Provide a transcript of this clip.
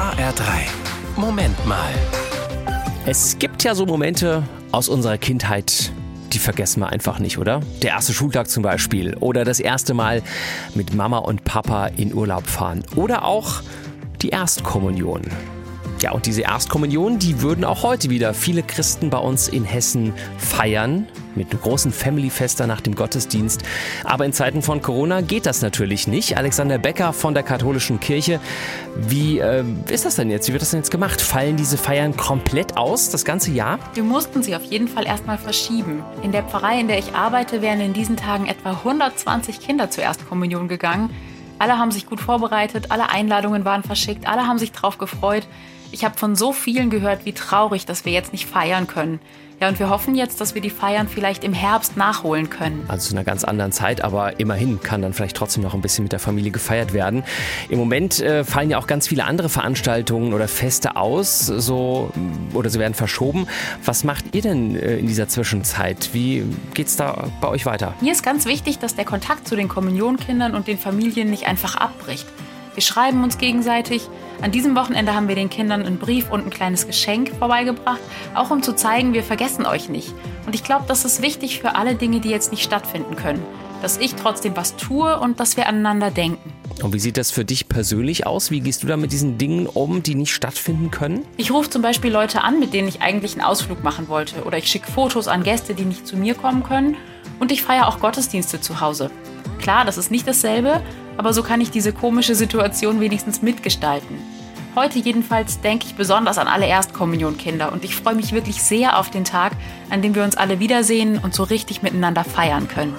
HR3. Moment mal. Es gibt ja so Momente aus unserer Kindheit, die vergessen wir einfach nicht, oder? Der erste Schultag zum Beispiel. Oder das erste Mal mit Mama und Papa in Urlaub fahren. Oder auch die Erstkommunion. Ja, und diese Erstkommunion, die würden auch heute wieder viele Christen bei uns in Hessen feiern. Mit einem großen Family-Fester nach dem Gottesdienst. Aber in Zeiten von Corona geht das natürlich nicht. Alexander Becker von der Katholischen Kirche. Wie äh, ist das denn jetzt? Wie wird das denn jetzt gemacht? Fallen diese Feiern komplett aus, das ganze Jahr? Wir mussten sie auf jeden Fall erstmal verschieben. In der Pfarrei, in der ich arbeite, wären in diesen Tagen etwa 120 Kinder zur Erstkommunion gegangen. Alle haben sich gut vorbereitet, alle Einladungen waren verschickt, alle haben sich drauf gefreut. Ich habe von so vielen gehört, wie traurig, dass wir jetzt nicht feiern können. Ja, und wir hoffen jetzt, dass wir die Feiern vielleicht im Herbst nachholen können. Also zu einer ganz anderen Zeit, aber immerhin kann dann vielleicht trotzdem noch ein bisschen mit der Familie gefeiert werden. Im Moment äh, fallen ja auch ganz viele andere Veranstaltungen oder Feste aus, so oder sie werden verschoben. Was macht ihr denn äh, in dieser Zwischenzeit? Wie geht's da bei euch weiter? Mir ist ganz wichtig, dass der Kontakt zu den Kommunionkindern und den Familien nicht einfach abbricht. Wir schreiben uns gegenseitig. An diesem Wochenende haben wir den Kindern einen Brief und ein kleines Geschenk vorbeigebracht, auch um zu zeigen, wir vergessen euch nicht. Und ich glaube, das ist wichtig für alle Dinge, die jetzt nicht stattfinden können. Dass ich trotzdem was tue und dass wir aneinander denken. Und wie sieht das für dich persönlich aus? Wie gehst du da mit diesen Dingen um, die nicht stattfinden können? Ich rufe zum Beispiel Leute an, mit denen ich eigentlich einen Ausflug machen wollte. Oder ich schicke Fotos an Gäste, die nicht zu mir kommen können. Und ich feiere auch Gottesdienste zu Hause. Klar, das ist nicht dasselbe, aber so kann ich diese komische Situation wenigstens mitgestalten. Heute jedenfalls denke ich besonders an alle Erstkommunionkinder und ich freue mich wirklich sehr auf den Tag, an dem wir uns alle wiedersehen und so richtig miteinander feiern können.